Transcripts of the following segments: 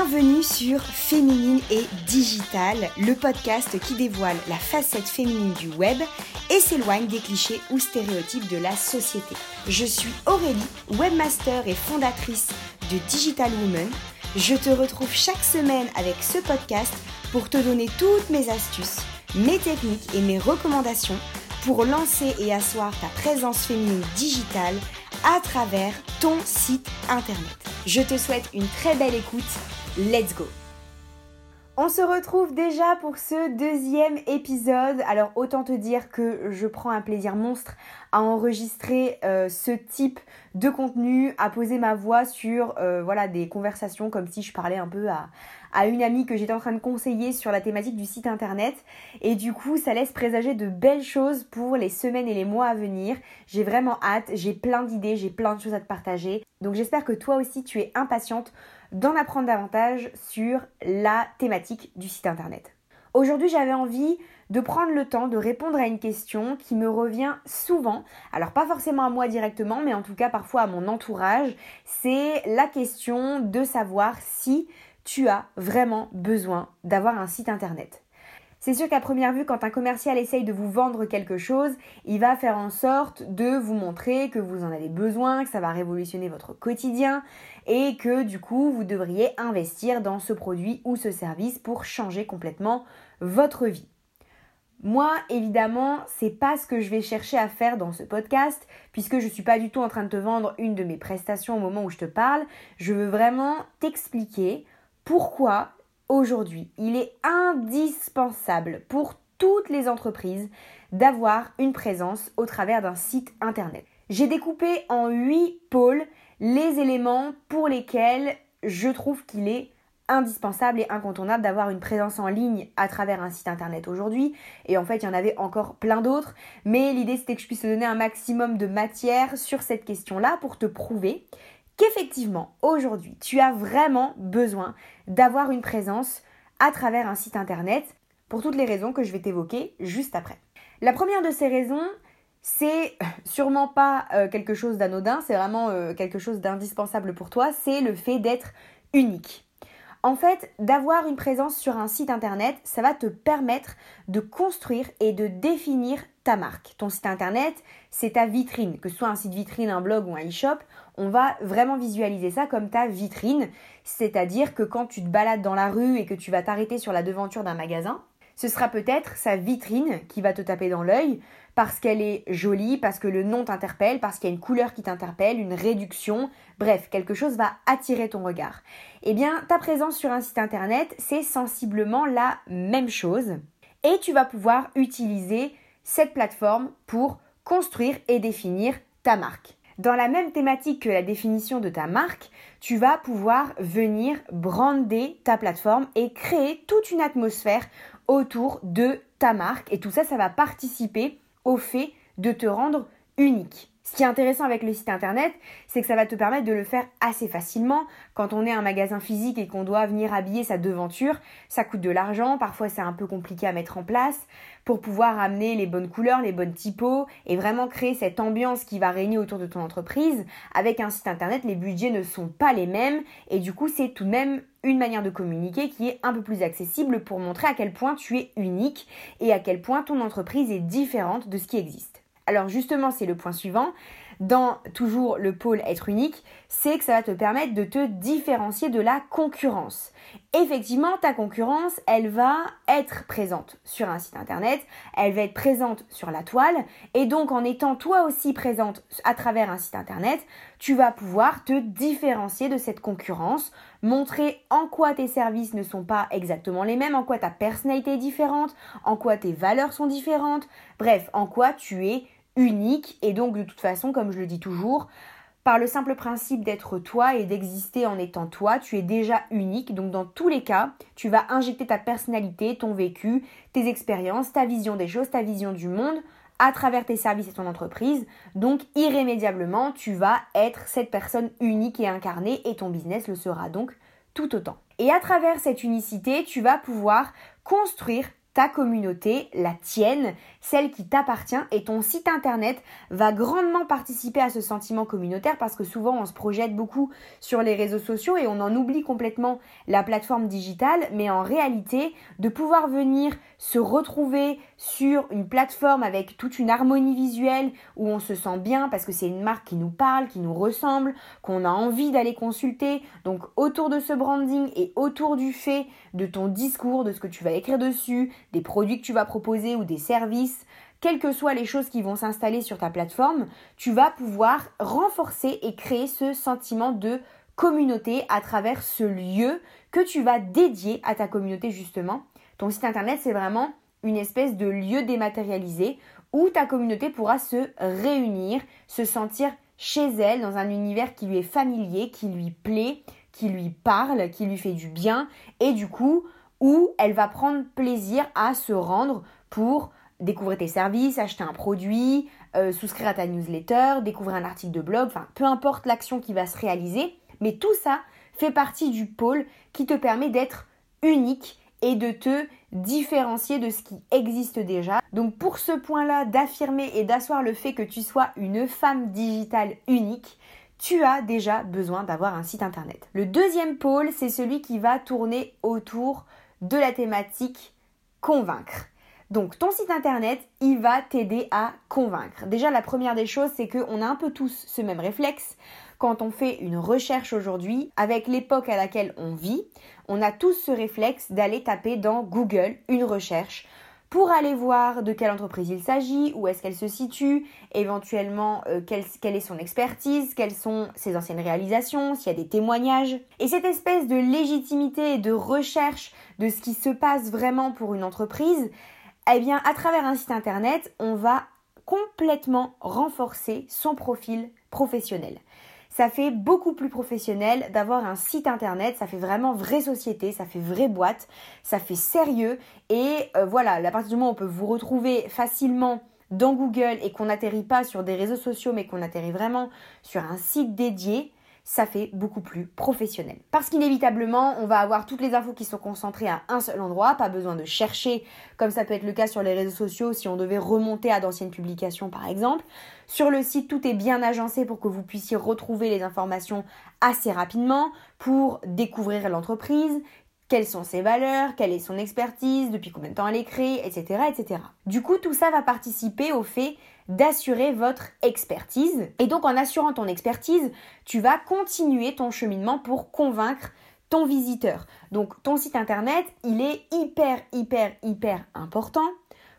Bienvenue sur Féminine et Digital, le podcast qui dévoile la facette féminine du web et s'éloigne des clichés ou stéréotypes de la société. Je suis Aurélie, webmaster et fondatrice de Digital Woman. Je te retrouve chaque semaine avec ce podcast pour te donner toutes mes astuces, mes techniques et mes recommandations pour lancer et asseoir ta présence féminine digitale à travers ton site internet. Je te souhaite une très belle écoute Let's go on se retrouve déjà pour ce deuxième épisode. Alors autant te dire que je prends un plaisir monstre à enregistrer euh, ce type de contenu, à poser ma voix sur euh, voilà des conversations comme si je parlais un peu à, à une amie que j'étais en train de conseiller sur la thématique du site internet. Et du coup, ça laisse présager de belles choses pour les semaines et les mois à venir. J'ai vraiment hâte, j'ai plein d'idées, j'ai plein de choses à te partager. Donc j'espère que toi aussi tu es impatiente d'en apprendre davantage sur la thématique du site internet. Aujourd'hui, j'avais envie de prendre le temps de répondre à une question qui me revient souvent, alors pas forcément à moi directement, mais en tout cas parfois à mon entourage, c'est la question de savoir si tu as vraiment besoin d'avoir un site internet. C'est sûr qu'à première vue, quand un commercial essaye de vous vendre quelque chose, il va faire en sorte de vous montrer que vous en avez besoin, que ça va révolutionner votre quotidien et que du coup, vous devriez investir dans ce produit ou ce service pour changer complètement votre vie. Moi, évidemment, c'est pas ce que je vais chercher à faire dans ce podcast, puisque je suis pas du tout en train de te vendre une de mes prestations au moment où je te parle. Je veux vraiment t'expliquer pourquoi aujourd'hui, il est indispensable pour toutes les entreprises d'avoir une présence au travers d'un site internet. J'ai découpé en 8 pôles les éléments pour lesquels je trouve qu'il est indispensable et incontournable d'avoir une présence en ligne à travers un site internet aujourd'hui. Et en fait, il y en avait encore plein d'autres. Mais l'idée, c'était que je puisse te donner un maximum de matière sur cette question-là pour te prouver qu'effectivement, aujourd'hui, tu as vraiment besoin d'avoir une présence à travers un site internet pour toutes les raisons que je vais t'évoquer juste après. La première de ces raisons, c'est sûrement pas euh, quelque chose d'anodin, c'est vraiment euh, quelque chose d'indispensable pour toi, c'est le fait d'être unique. En fait, d'avoir une présence sur un site internet, ça va te permettre de construire et de définir marque. Ton site internet, c'est ta vitrine, que ce soit un site vitrine, un blog ou un e-shop, on va vraiment visualiser ça comme ta vitrine, c'est-à-dire que quand tu te balades dans la rue et que tu vas t'arrêter sur la devanture d'un magasin, ce sera peut-être sa vitrine qui va te taper dans l'œil parce qu'elle est jolie, parce que le nom t'interpelle, parce qu'il y a une couleur qui t'interpelle, une réduction, bref, quelque chose va attirer ton regard. Eh bien, ta présence sur un site internet, c'est sensiblement la même chose et tu vas pouvoir utiliser cette plateforme pour construire et définir ta marque. Dans la même thématique que la définition de ta marque, tu vas pouvoir venir brander ta plateforme et créer toute une atmosphère autour de ta marque. Et tout ça, ça va participer au fait de te rendre unique. Ce qui est intéressant avec le site internet, c'est que ça va te permettre de le faire assez facilement. Quand on est un magasin physique et qu'on doit venir habiller sa devanture, ça coûte de l'argent, parfois c'est un peu compliqué à mettre en place pour pouvoir amener les bonnes couleurs, les bonnes typos et vraiment créer cette ambiance qui va régner autour de ton entreprise. Avec un site internet, les budgets ne sont pas les mêmes et du coup, c'est tout de même une manière de communiquer qui est un peu plus accessible pour montrer à quel point tu es unique et à quel point ton entreprise est différente de ce qui existe. Alors justement, c'est le point suivant. Dans toujours le pôle être unique, c'est que ça va te permettre de te différencier de la concurrence. Effectivement, ta concurrence, elle va être présente sur un site internet, elle va être présente sur la toile, et donc en étant toi aussi présente à travers un site internet, tu vas pouvoir te différencier de cette concurrence, montrer en quoi tes services ne sont pas exactement les mêmes, en quoi ta personnalité est différente, en quoi tes valeurs sont différentes, bref, en quoi tu es unique et donc de toute façon, comme je le dis toujours, par le simple principe d'être toi et d'exister en étant toi, tu es déjà unique. Donc dans tous les cas, tu vas injecter ta personnalité, ton vécu, tes expériences, ta vision des choses, ta vision du monde à travers tes services et ton entreprise. Donc irrémédiablement, tu vas être cette personne unique et incarnée et ton business le sera donc tout autant. Et à travers cette unicité, tu vas pouvoir construire ta communauté, la tienne, celle qui t'appartient et ton site internet va grandement participer à ce sentiment communautaire parce que souvent on se projette beaucoup sur les réseaux sociaux et on en oublie complètement la plateforme digitale mais en réalité de pouvoir venir se retrouver sur une plateforme avec toute une harmonie visuelle où on se sent bien parce que c'est une marque qui nous parle, qui nous ressemble, qu'on a envie d'aller consulter. Donc autour de ce branding et autour du fait de ton discours, de ce que tu vas écrire dessus, des produits que tu vas proposer ou des services, quelles que soient les choses qui vont s'installer sur ta plateforme, tu vas pouvoir renforcer et créer ce sentiment de communauté à travers ce lieu que tu vas dédier à ta communauté justement. Ton site internet, c'est vraiment une espèce de lieu dématérialisé où ta communauté pourra se réunir, se sentir chez elle dans un univers qui lui est familier, qui lui plaît, qui lui parle, qui lui fait du bien et du coup où elle va prendre plaisir à se rendre pour découvrir tes services, acheter un produit, euh, souscrire à ta newsletter, découvrir un article de blog, enfin peu importe l'action qui va se réaliser, mais tout ça fait partie du pôle qui te permet d'être unique et de te différencier de ce qui existe déjà. Donc pour ce point-là, d'affirmer et d'asseoir le fait que tu sois une femme digitale unique, tu as déjà besoin d'avoir un site internet. Le deuxième pôle, c'est celui qui va tourner autour de la thématique convaincre. Donc ton site internet, il va t'aider à convaincre. Déjà la première des choses, c'est qu'on a un peu tous ce même réflexe. Quand on fait une recherche aujourd'hui, avec l'époque à laquelle on vit, on a tous ce réflexe d'aller taper dans Google une recherche pour aller voir de quelle entreprise il s'agit, où est-ce qu'elle se situe, éventuellement euh, quelle, quelle, est son expertise, quelles sont ses anciennes réalisations, s'il y a des témoignages. Et cette espèce de légitimité et de recherche de ce qui se passe vraiment pour une entreprise, eh bien à travers un site internet, on va complètement renforcer son profil professionnel ça fait beaucoup plus professionnel d'avoir un site internet, ça fait vraiment vraie société, ça fait vraie boîte, ça fait sérieux et euh, voilà, à partir du moment où on peut vous retrouver facilement dans Google et qu'on n'atterrit pas sur des réseaux sociaux mais qu'on atterrit vraiment sur un site dédié, ça fait beaucoup plus professionnel. Parce qu'inévitablement, on va avoir toutes les infos qui sont concentrées à un seul endroit, pas besoin de chercher, comme ça peut être le cas sur les réseaux sociaux si on devait remonter à d'anciennes publications par exemple. Sur le site, tout est bien agencé pour que vous puissiez retrouver les informations assez rapidement pour découvrir l'entreprise, quelles sont ses valeurs, quelle est son expertise, depuis combien de temps elle est créée, etc., etc. Du coup, tout ça va participer au fait d'assurer votre expertise. Et donc, en assurant ton expertise, tu vas continuer ton cheminement pour convaincre ton visiteur. Donc, ton site internet, il est hyper, hyper, hyper important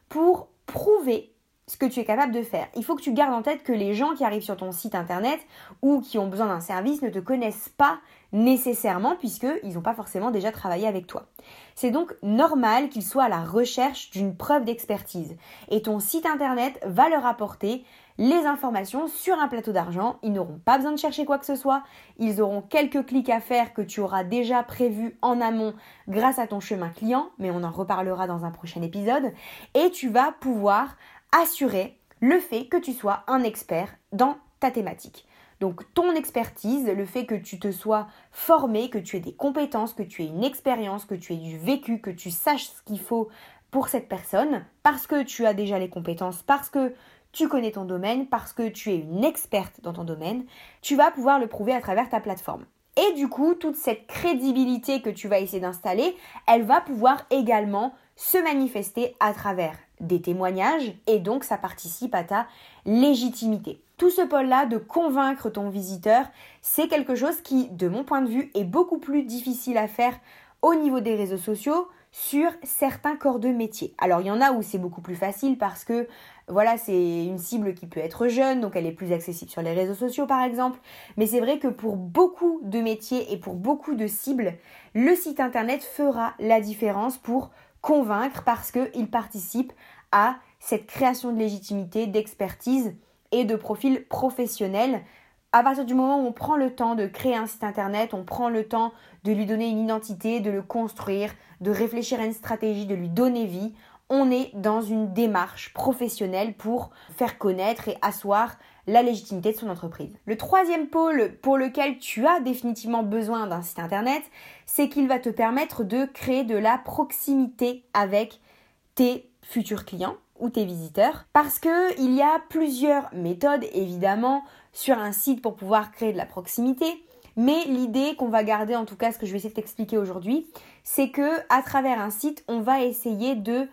pour prouver ce que tu es capable de faire. Il faut que tu gardes en tête que les gens qui arrivent sur ton site internet ou qui ont besoin d'un service ne te connaissent pas nécessairement puisqu'ils n'ont pas forcément déjà travaillé avec toi. C'est donc normal qu'ils soient à la recherche d'une preuve d'expertise et ton site internet va leur apporter les informations sur un plateau d'argent. Ils n'auront pas besoin de chercher quoi que ce soit. Ils auront quelques clics à faire que tu auras déjà prévus en amont grâce à ton chemin client, mais on en reparlera dans un prochain épisode. Et tu vas pouvoir assurer le fait que tu sois un expert dans ta thématique. Donc ton expertise, le fait que tu te sois formé, que tu aies des compétences, que tu aies une expérience, que tu aies du vécu, que tu saches ce qu'il faut pour cette personne, parce que tu as déjà les compétences, parce que tu connais ton domaine, parce que tu es une experte dans ton domaine, tu vas pouvoir le prouver à travers ta plateforme. Et du coup, toute cette crédibilité que tu vas essayer d'installer, elle va pouvoir également se manifester à travers des témoignages et donc ça participe à ta légitimité. Tout ce pôle-là de convaincre ton visiteur, c'est quelque chose qui, de mon point de vue, est beaucoup plus difficile à faire au niveau des réseaux sociaux sur certains corps de métier. Alors il y en a où c'est beaucoup plus facile parce que voilà, c'est une cible qui peut être jeune, donc elle est plus accessible sur les réseaux sociaux par exemple. Mais c'est vrai que pour beaucoup de métiers et pour beaucoup de cibles, le site internet fera la différence pour convaincre parce qu'il participe à cette création de légitimité, d'expertise et de profil professionnel. À partir du moment où on prend le temps de créer un site internet, on prend le temps de lui donner une identité, de le construire, de réfléchir à une stratégie, de lui donner vie, on est dans une démarche professionnelle pour faire connaître et asseoir la légitimité de son entreprise. Le troisième pôle pour lequel tu as définitivement besoin d'un site internet, c'est qu'il va te permettre de créer de la proximité avec tes futurs clients ou tes visiteurs parce que il y a plusieurs méthodes évidemment sur un site pour pouvoir créer de la proximité mais l'idée qu'on va garder en tout cas ce que je vais essayer de t'expliquer aujourd'hui c'est que à travers un site on va essayer de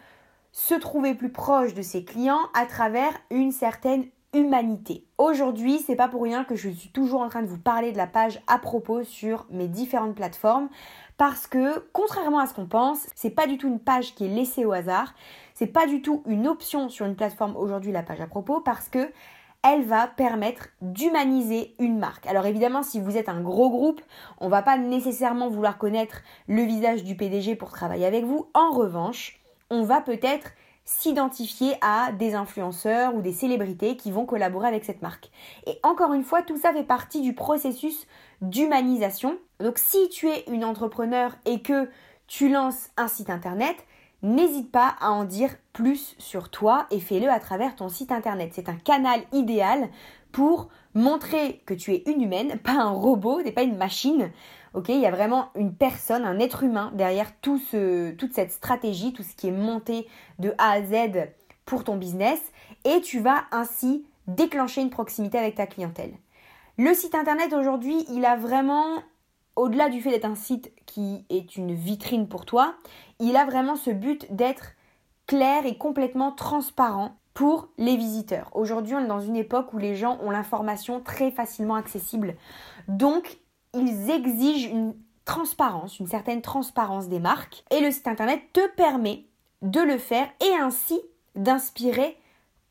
se trouver plus proche de ses clients à travers une certaine humanité. Aujourd'hui, c'est pas pour rien que je suis toujours en train de vous parler de la page à propos sur mes différentes plateformes parce que contrairement à ce qu'on pense, c'est pas du tout une page qui est laissée au hasard, c'est pas du tout une option sur une plateforme aujourd'hui la page à propos parce que elle va permettre d'humaniser une marque. Alors évidemment, si vous êtes un gros groupe, on va pas nécessairement vouloir connaître le visage du PDG pour travailler avec vous. En revanche, on va peut-être s'identifier à des influenceurs ou des célébrités qui vont collaborer avec cette marque. Et encore une fois, tout ça fait partie du processus d'humanisation. Donc si tu es une entrepreneur et que tu lances un site internet, n'hésite pas à en dire plus sur toi et fais-le à travers ton site internet. C'est un canal idéal pour montrer que tu es une humaine, pas un robot, n'es pas une machine, il y a vraiment une personne, un être humain derrière tout ce, toute cette stratégie, tout ce qui est monté de A à Z pour ton business et tu vas ainsi déclencher une proximité avec ta clientèle. Le site internet aujourd'hui, il a vraiment, au-delà du fait d'être un site qui est une vitrine pour toi, il a vraiment ce but d'être clair et complètement transparent pour les visiteurs. Aujourd'hui, on est dans une époque où les gens ont l'information très facilement accessible. Donc, ils exigent une transparence, une certaine transparence des marques. Et le site internet te permet de le faire et ainsi d'inspirer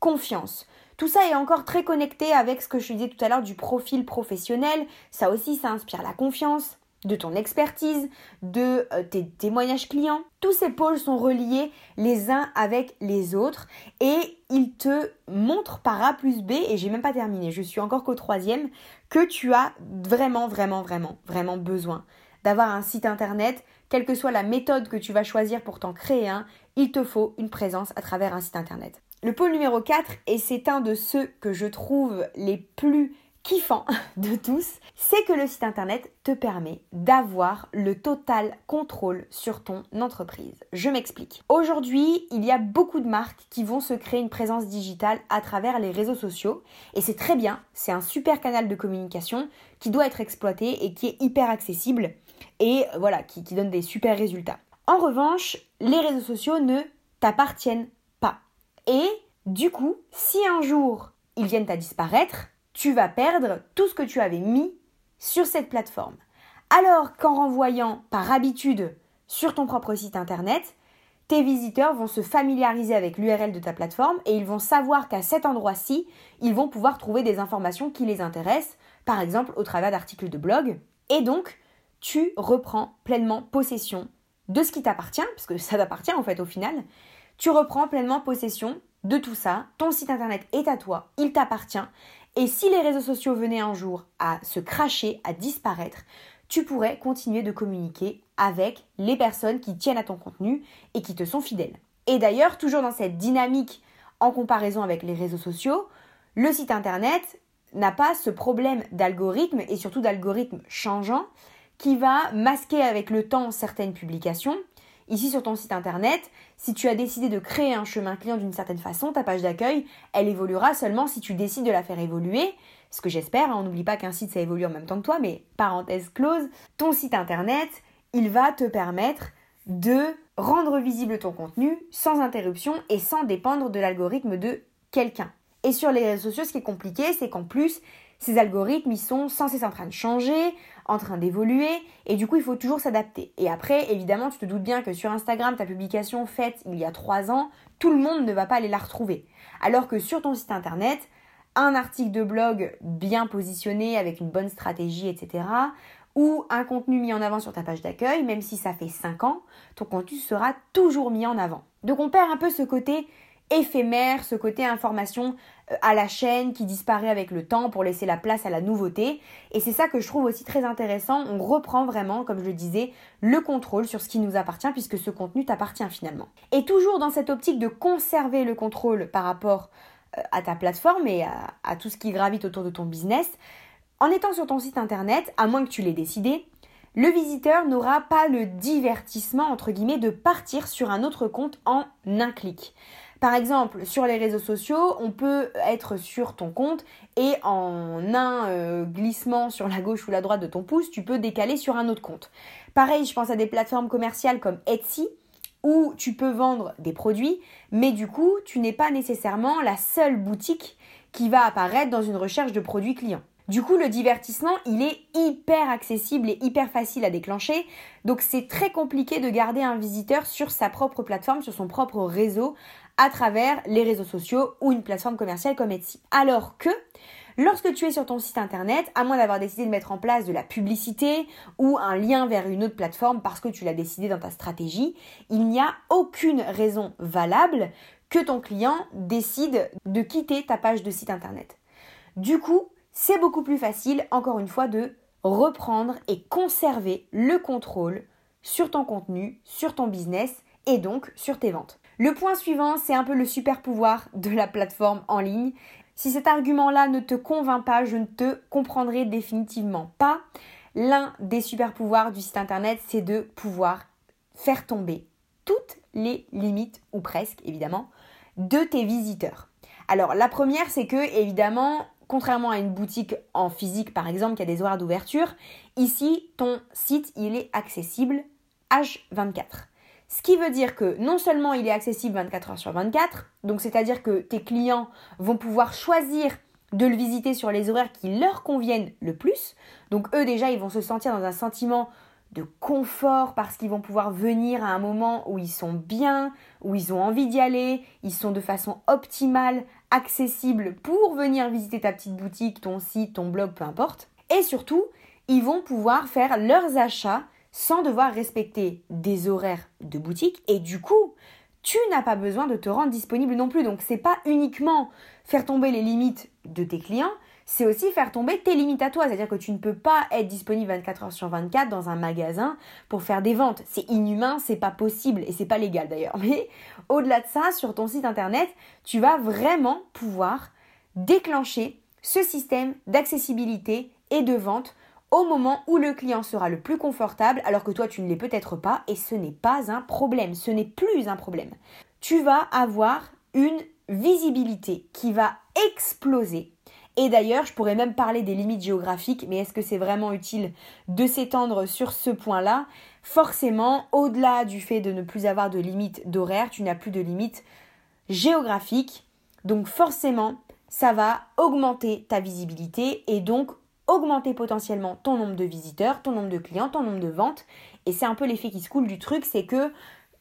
confiance. Tout ça est encore très connecté avec ce que je disais tout à l'heure du profil professionnel. Ça aussi, ça inspire la confiance, de ton expertise, de euh, tes témoignages clients. Tous ces pôles sont reliés les uns avec les autres et ils te montrent par A plus B, et j'ai même pas terminé, je suis encore qu'au troisième, que tu as vraiment, vraiment, vraiment, vraiment besoin d'avoir un site internet, quelle que soit la méthode que tu vas choisir pour t'en créer un, il te faut une présence à travers un site internet. Le pôle numéro 4, et c'est un de ceux que je trouve les plus kiffant de tous, c'est que le site internet te permet d'avoir le total contrôle sur ton entreprise. Je m'explique. Aujourd'hui, il y a beaucoup de marques qui vont se créer une présence digitale à travers les réseaux sociaux et c'est très bien, c'est un super canal de communication qui doit être exploité et qui est hyper accessible et voilà, qui, qui donne des super résultats. En revanche, les réseaux sociaux ne t'appartiennent pas. Et du coup, si un jour ils viennent à disparaître, tu vas perdre tout ce que tu avais mis sur cette plateforme. Alors qu'en renvoyant par habitude sur ton propre site internet, tes visiteurs vont se familiariser avec l'URL de ta plateforme et ils vont savoir qu'à cet endroit-ci, ils vont pouvoir trouver des informations qui les intéressent, par exemple au travers d'articles de blog. Et donc, tu reprends pleinement possession de ce qui t'appartient, parce que ça t'appartient en fait au final. Tu reprends pleinement possession de tout ça. Ton site internet est à toi, il t'appartient. Et si les réseaux sociaux venaient un jour à se cracher, à disparaître, tu pourrais continuer de communiquer avec les personnes qui tiennent à ton contenu et qui te sont fidèles. Et d'ailleurs, toujours dans cette dynamique en comparaison avec les réseaux sociaux, le site internet n'a pas ce problème d'algorithme et surtout d'algorithme changeant qui va masquer avec le temps certaines publications Ici sur ton site internet, si tu as décidé de créer un chemin client d'une certaine façon, ta page d'accueil, elle évoluera seulement si tu décides de la faire évoluer. Ce que j'espère, hein, on n'oublie pas qu'un site ça évolue en même temps que toi, mais parenthèse close, ton site internet, il va te permettre de rendre visible ton contenu sans interruption et sans dépendre de l'algorithme de quelqu'un. Et sur les réseaux sociaux, ce qui est compliqué, c'est qu'en plus, ces algorithmes, ils sont sans cesse en train de changer, en train d'évoluer, et du coup, il faut toujours s'adapter. Et après, évidemment, tu te doutes bien que sur Instagram, ta publication faite il y a trois ans, tout le monde ne va pas aller la retrouver. Alors que sur ton site internet, un article de blog bien positionné avec une bonne stratégie, etc., ou un contenu mis en avant sur ta page d'accueil, même si ça fait 5 ans, ton contenu sera toujours mis en avant. Donc on perd un peu ce côté éphémère, ce côté information à la chaîne qui disparaît avec le temps pour laisser la place à la nouveauté. Et c'est ça que je trouve aussi très intéressant. On reprend vraiment, comme je le disais, le contrôle sur ce qui nous appartient puisque ce contenu t'appartient finalement. Et toujours dans cette optique de conserver le contrôle par rapport euh, à ta plateforme et à, à tout ce qui gravite autour de ton business, en étant sur ton site internet, à moins que tu l'aies décidé, le visiteur n'aura pas le divertissement, entre guillemets, de partir sur un autre compte en un clic. Par exemple, sur les réseaux sociaux, on peut être sur ton compte et en un euh, glissement sur la gauche ou la droite de ton pouce, tu peux décaler sur un autre compte. Pareil, je pense à des plateformes commerciales comme Etsy où tu peux vendre des produits, mais du coup, tu n'es pas nécessairement la seule boutique qui va apparaître dans une recherche de produits clients. Du coup, le divertissement, il est hyper accessible et hyper facile à déclencher. Donc, c'est très compliqué de garder un visiteur sur sa propre plateforme, sur son propre réseau, à travers les réseaux sociaux ou une plateforme commerciale comme Etsy. Alors que Lorsque tu es sur ton site internet, à moins d'avoir décidé de mettre en place de la publicité ou un lien vers une autre plateforme parce que tu l'as décidé dans ta stratégie, il n'y a aucune raison valable que ton client décide de quitter ta page de site internet. Du coup, c'est beaucoup plus facile, encore une fois, de reprendre et conserver le contrôle sur ton contenu, sur ton business et donc sur tes ventes. Le point suivant, c'est un peu le super pouvoir de la plateforme en ligne. Si cet argument-là ne te convainc pas, je ne te comprendrai définitivement pas. L'un des super pouvoirs du site internet, c'est de pouvoir faire tomber toutes les limites, ou presque évidemment, de tes visiteurs. Alors la première, c'est que évidemment, contrairement à une boutique en physique par exemple qui a des horaires d'ouverture, ici ton site il est accessible H24. Ce qui veut dire que non seulement il est accessible 24 heures sur 24, donc c'est-à-dire que tes clients vont pouvoir choisir de le visiter sur les horaires qui leur conviennent le plus. Donc eux déjà, ils vont se sentir dans un sentiment de confort parce qu'ils vont pouvoir venir à un moment où ils sont bien, où ils ont envie d'y aller, ils sont de façon optimale, accessibles pour venir visiter ta petite boutique, ton site, ton blog, peu importe. Et surtout, ils vont pouvoir faire leurs achats sans devoir respecter des horaires de boutique et du coup, tu n'as pas besoin de te rendre disponible non plus. Donc c'est pas uniquement faire tomber les limites de tes clients, c'est aussi faire tomber tes limites à toi. C'est-à-dire que tu ne peux pas être disponible 24 heures sur 24 dans un magasin pour faire des ventes. C'est inhumain, c'est pas possible et c'est pas légal d'ailleurs. Mais au-delà de ça, sur ton site internet, tu vas vraiment pouvoir déclencher ce système d'accessibilité et de vente au moment où le client sera le plus confortable alors que toi tu ne l'es peut-être pas et ce n'est pas un problème, ce n'est plus un problème. Tu vas avoir une visibilité qui va exploser et d'ailleurs, je pourrais même parler des limites géographiques, mais est-ce que c'est vraiment utile de s'étendre sur ce point-là? Forcément, au-delà du fait de ne plus avoir de limites d'horaire, tu n'as plus de limites géographiques. Donc forcément, ça va augmenter ta visibilité et donc augmenter potentiellement ton nombre de visiteurs, ton nombre de clients, ton nombre de ventes. Et c'est un peu l'effet qui se coule du truc, c'est que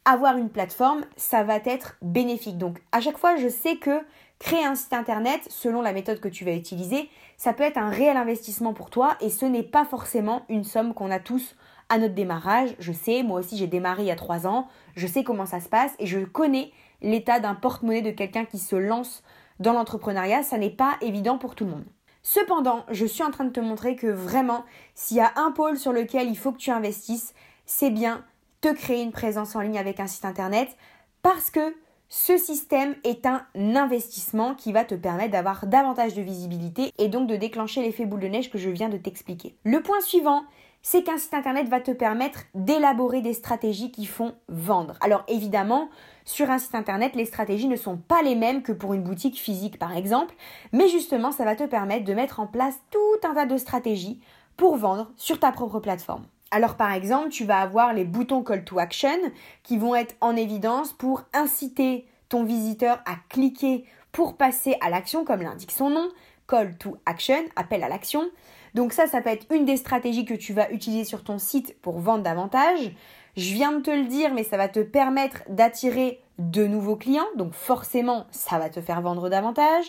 avoir une plateforme, ça va être bénéfique. Donc à chaque fois, je sais que créer un site internet, selon la méthode que tu vas utiliser, ça peut être un réel investissement pour toi et ce n'est pas forcément une somme qu'on a tous à notre démarrage. Je sais, moi aussi j'ai démarré il y a trois ans, je sais comment ça se passe et je connais l'état d'un porte-monnaie de quelqu'un qui se lance dans l'entrepreneuriat. Ça n'est pas évident pour tout le monde. Cependant, je suis en train de te montrer que vraiment, s'il y a un pôle sur lequel il faut que tu investisses, c'est bien te créer une présence en ligne avec un site internet parce que ce système est un investissement qui va te permettre d'avoir davantage de visibilité et donc de déclencher l'effet boule de neige que je viens de t'expliquer. Le point suivant, c'est qu'un site internet va te permettre d'élaborer des stratégies qui font vendre. Alors évidemment, sur un site internet, les stratégies ne sont pas les mêmes que pour une boutique physique par exemple, mais justement, ça va te permettre de mettre en place tout un tas de stratégies pour vendre sur ta propre plateforme. Alors par exemple, tu vas avoir les boutons call to action qui vont être en évidence pour inciter ton visiteur à cliquer pour passer à l'action comme l'indique son nom, call to action, appel à l'action. Donc ça, ça peut être une des stratégies que tu vas utiliser sur ton site pour vendre davantage. Je viens de te le dire, mais ça va te permettre d'attirer de nouveaux clients, donc forcément, ça va te faire vendre davantage.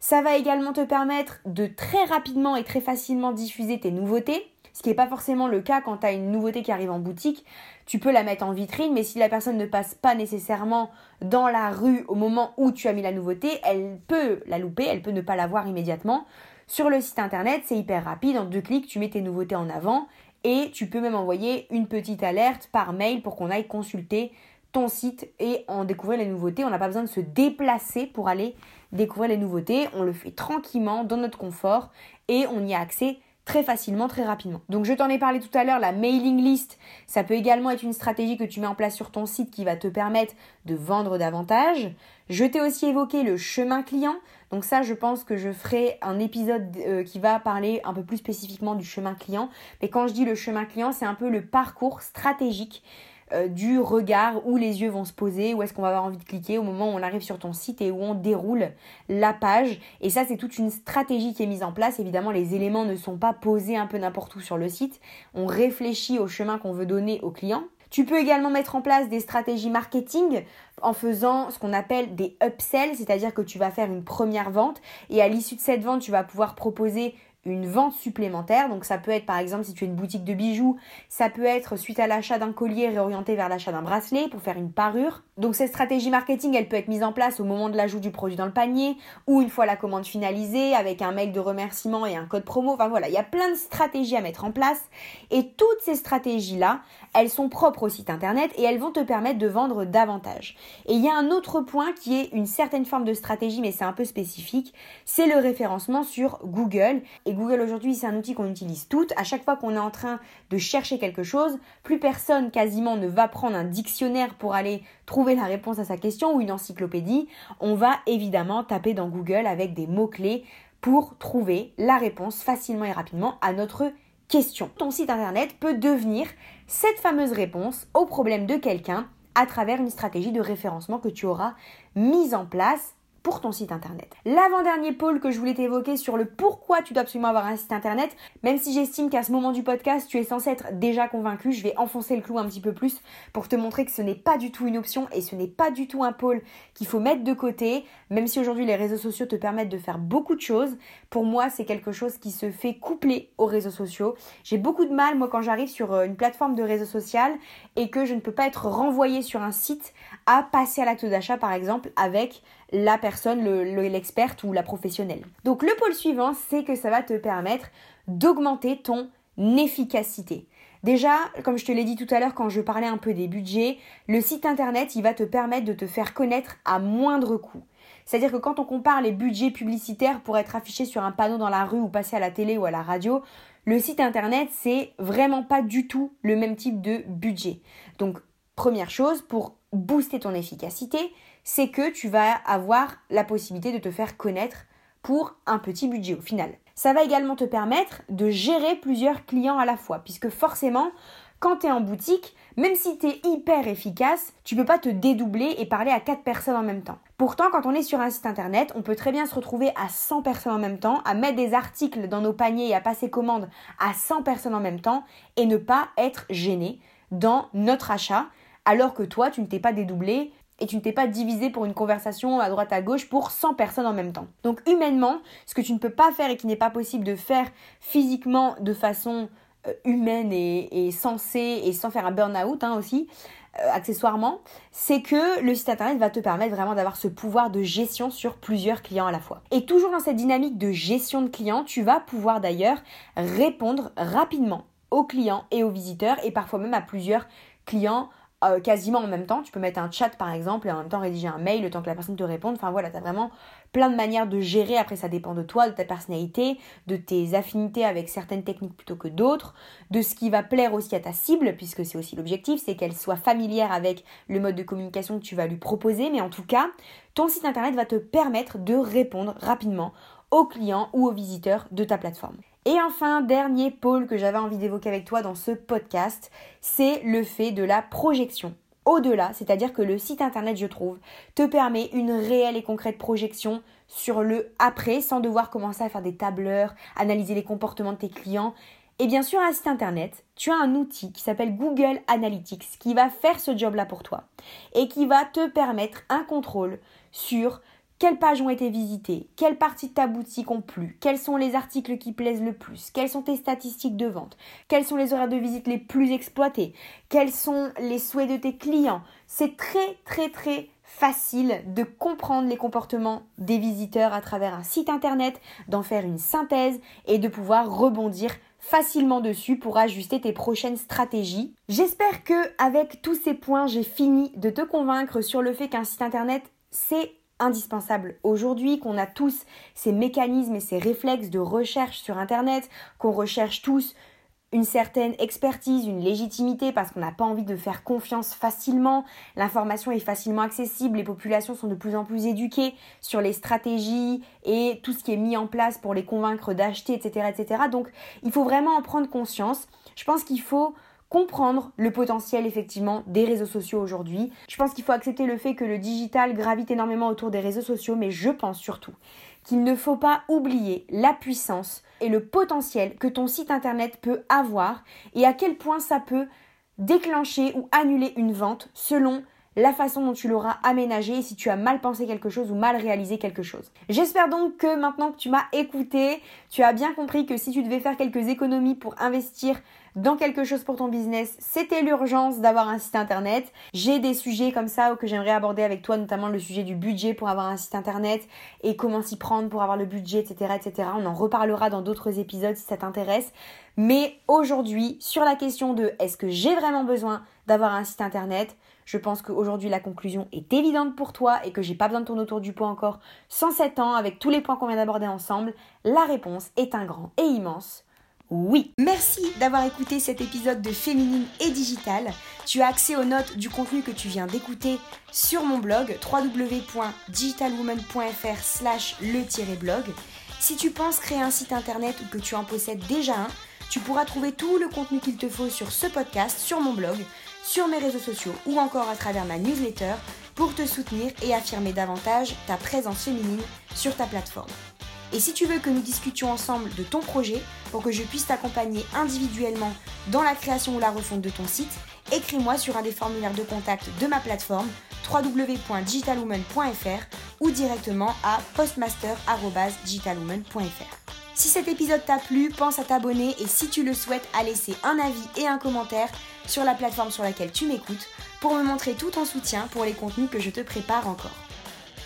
Ça va également te permettre de très rapidement et très facilement diffuser tes nouveautés ce qui n'est pas forcément le cas quand tu as une nouveauté qui arrive en boutique. Tu peux la mettre en vitrine, mais si la personne ne passe pas nécessairement dans la rue au moment où tu as mis la nouveauté, elle peut la louper, elle peut ne pas la voir immédiatement. Sur le site internet, c'est hyper rapide, en deux clics, tu mets tes nouveautés en avant et tu peux même envoyer une petite alerte par mail pour qu'on aille consulter ton site et en découvrir les nouveautés. On n'a pas besoin de se déplacer pour aller découvrir les nouveautés. On le fait tranquillement dans notre confort et on y a accès très facilement, très rapidement. Donc je t'en ai parlé tout à l'heure, la mailing list, ça peut également être une stratégie que tu mets en place sur ton site qui va te permettre de vendre davantage. Je t'ai aussi évoqué le chemin client. Donc ça, je pense que je ferai un épisode euh, qui va parler un peu plus spécifiquement du chemin client. Mais quand je dis le chemin client, c'est un peu le parcours stratégique euh, du regard où les yeux vont se poser, où est-ce qu'on va avoir envie de cliquer au moment où on arrive sur ton site et où on déroule la page. Et ça, c'est toute une stratégie qui est mise en place. Évidemment, les éléments ne sont pas posés un peu n'importe où sur le site. On réfléchit au chemin qu'on veut donner au client. Tu peux également mettre en place des stratégies marketing en faisant ce qu'on appelle des upsells, c'est-à-dire que tu vas faire une première vente et à l'issue de cette vente, tu vas pouvoir proposer une vente supplémentaire. Donc ça peut être par exemple si tu es une boutique de bijoux, ça peut être suite à l'achat d'un collier réorienté vers l'achat d'un bracelet pour faire une parure. Donc cette stratégie marketing, elle peut être mise en place au moment de l'ajout du produit dans le panier ou une fois la commande finalisée avec un mail de remerciement et un code promo. Enfin voilà, il y a plein de stratégies à mettre en place et toutes ces stratégies-là, elles sont propres au site internet et elles vont te permettre de vendre davantage. Et il y a un autre point qui est une certaine forme de stratégie mais c'est un peu spécifique, c'est le référencement sur Google et Google aujourd'hui, c'est un outil qu'on utilise toutes. À chaque fois qu'on est en train de chercher quelque chose, plus personne quasiment ne va prendre un dictionnaire pour aller trouver la réponse à sa question ou une encyclopédie. On va évidemment taper dans Google avec des mots-clés pour trouver la réponse facilement et rapidement à notre question. Ton site internet peut devenir cette fameuse réponse au problème de quelqu'un à travers une stratégie de référencement que tu auras mise en place pour ton site internet. L'avant-dernier pôle que je voulais t'évoquer sur le pourquoi tu dois absolument avoir un site internet, même si j'estime qu'à ce moment du podcast, tu es censé être déjà convaincu, je vais enfoncer le clou un petit peu plus pour te montrer que ce n'est pas du tout une option et ce n'est pas du tout un pôle qu'il faut mettre de côté, même si aujourd'hui les réseaux sociaux te permettent de faire beaucoup de choses. Pour moi, c'est quelque chose qui se fait coupler aux réseaux sociaux. J'ai beaucoup de mal, moi, quand j'arrive sur euh, une plateforme de réseau social et que je ne peux pas être renvoyé sur un site à passer à l'acte d'achat, par exemple, avec la personne, l'experte ou la professionnelle. Donc le pôle suivant, c'est que ça va te permettre d'augmenter ton efficacité. Déjà, comme je te l'ai dit tout à l'heure quand je parlais un peu des budgets, le site internet, il va te permettre de te faire connaître à moindre coût. C'est-à-dire que quand on compare les budgets publicitaires pour être affichés sur un panneau dans la rue ou passer à la télé ou à la radio, le site internet, c'est vraiment pas du tout le même type de budget. Donc, première chose, pour booster ton efficacité, c'est que tu vas avoir la possibilité de te faire connaître pour un petit budget au final. Ça va également te permettre de gérer plusieurs clients à la fois, puisque forcément, quand tu es en boutique, même si tu es hyper efficace, tu peux pas te dédoubler et parler à 4 personnes en même temps. Pourtant, quand on est sur un site internet, on peut très bien se retrouver à 100 personnes en même temps, à mettre des articles dans nos paniers et à passer commande à 100 personnes en même temps et ne pas être gêné dans notre achat alors que toi, tu ne t'es pas dédoublé et tu ne t'es pas divisé pour une conversation à droite à gauche pour 100 personnes en même temps. Donc humainement, ce que tu ne peux pas faire et qui n'est pas possible de faire physiquement de façon euh, humaine et, sensée et sans faire un burn-out hein, aussi, euh, accessoirement, c'est que le site internet va te permettre vraiment d'avoir ce pouvoir de gestion sur plusieurs clients à la fois. Et toujours dans cette dynamique de gestion de clients, tu vas pouvoir d'ailleurs répondre rapidement aux clients et aux visiteurs et parfois même à plusieurs clients euh, quasiment en même temps. Tu peux mettre un chat par exemple et en même temps rédiger un mail le temps que la personne te réponde. Enfin voilà, tu as vraiment plein de manières de gérer. Après, ça dépend de toi, de ta personnalité, de tes affinités avec certaines techniques plutôt que d'autres, de ce qui va plaire aussi à ta cible, puisque c'est aussi l'objectif, c'est qu'elle soit familière avec le mode de communication que tu vas lui proposer. Mais en tout cas, ton site internet va te permettre de répondre rapidement aux clients ou aux visiteurs de ta plateforme. Et enfin, dernier pôle que j'avais envie d'évoquer avec toi dans ce podcast, c'est le fait de la projection. Au-delà, c'est-à-dire que le site internet, je trouve, te permet une réelle et concrète projection sur le après sans devoir commencer à faire des tableurs, analyser les comportements de tes clients. Et bien sûr, un site internet, tu as un outil qui s'appelle Google Analytics qui va faire ce job-là pour toi et qui va te permettre un contrôle sur quelles pages ont été visitées? Quelles parties de ta boutique ont plu? Quels sont les articles qui plaisent le plus? Quelles sont tes statistiques de vente? Quels sont les horaires de visite les plus exploités? Quels sont les souhaits de tes clients? C'est très très très facile de comprendre les comportements des visiteurs à travers un site internet, d'en faire une synthèse et de pouvoir rebondir facilement dessus pour ajuster tes prochaines stratégies. J'espère que avec tous ces points, j'ai fini de te convaincre sur le fait qu'un site internet c'est indispensable aujourd'hui, qu'on a tous ces mécanismes et ces réflexes de recherche sur Internet, qu'on recherche tous une certaine expertise, une légitimité parce qu'on n'a pas envie de faire confiance facilement. L'information est facilement accessible, les populations sont de plus en plus éduquées sur les stratégies et tout ce qui est mis en place pour les convaincre d'acheter, etc., etc. Donc il faut vraiment en prendre conscience. Je pense qu'il faut comprendre le potentiel effectivement des réseaux sociaux aujourd'hui. Je pense qu'il faut accepter le fait que le digital gravite énormément autour des réseaux sociaux, mais je pense surtout qu'il ne faut pas oublier la puissance et le potentiel que ton site internet peut avoir et à quel point ça peut déclencher ou annuler une vente selon la façon dont tu l'auras aménagé si tu as mal pensé quelque chose ou mal réalisé quelque chose. J'espère donc que maintenant que tu m'as écouté, tu as bien compris que si tu devais faire quelques économies pour investir dans quelque chose pour ton business, c'était l'urgence d'avoir un site internet. J'ai des sujets comme ça que j'aimerais aborder avec toi, notamment le sujet du budget pour avoir un site internet et comment s'y prendre pour avoir le budget, etc., etc. On en reparlera dans d'autres épisodes si ça t'intéresse. Mais aujourd'hui, sur la question de est-ce que j'ai vraiment besoin d'avoir un site internet, je pense qu'aujourd'hui la conclusion est évidente pour toi et que j'ai pas besoin de tourner autour du pot encore 107 ans avec tous les points qu'on vient d'aborder ensemble. La réponse est un grand et immense oui. Merci d'avoir écouté cet épisode de Féminine et Digital. Tu as accès aux notes du contenu que tu viens d'écouter sur mon blog www.digitalwoman.fr slash le-blog. Si tu penses créer un site internet ou que tu en possèdes déjà un, tu pourras trouver tout le contenu qu'il te faut sur ce podcast, sur mon blog, sur mes réseaux sociaux ou encore à travers ma newsletter pour te soutenir et affirmer davantage ta présence féminine sur ta plateforme. Et si tu veux que nous discutions ensemble de ton projet pour que je puisse t'accompagner individuellement dans la création ou la refonte de ton site, écris-moi sur un des formulaires de contact de ma plateforme www.digitalwoman.fr ou directement à postmaster.digitalwoman.fr. Si cet épisode t'a plu, pense à t'abonner et si tu le souhaites, à laisser un avis et un commentaire sur la plateforme sur laquelle tu m'écoutes pour me montrer tout ton soutien pour les contenus que je te prépare encore.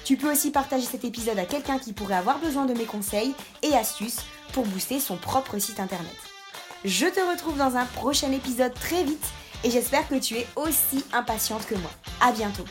Tu peux aussi partager cet épisode à quelqu'un qui pourrait avoir besoin de mes conseils et astuces pour booster son propre site internet. Je te retrouve dans un prochain épisode très vite et j'espère que tu es aussi impatiente que moi. À bientôt.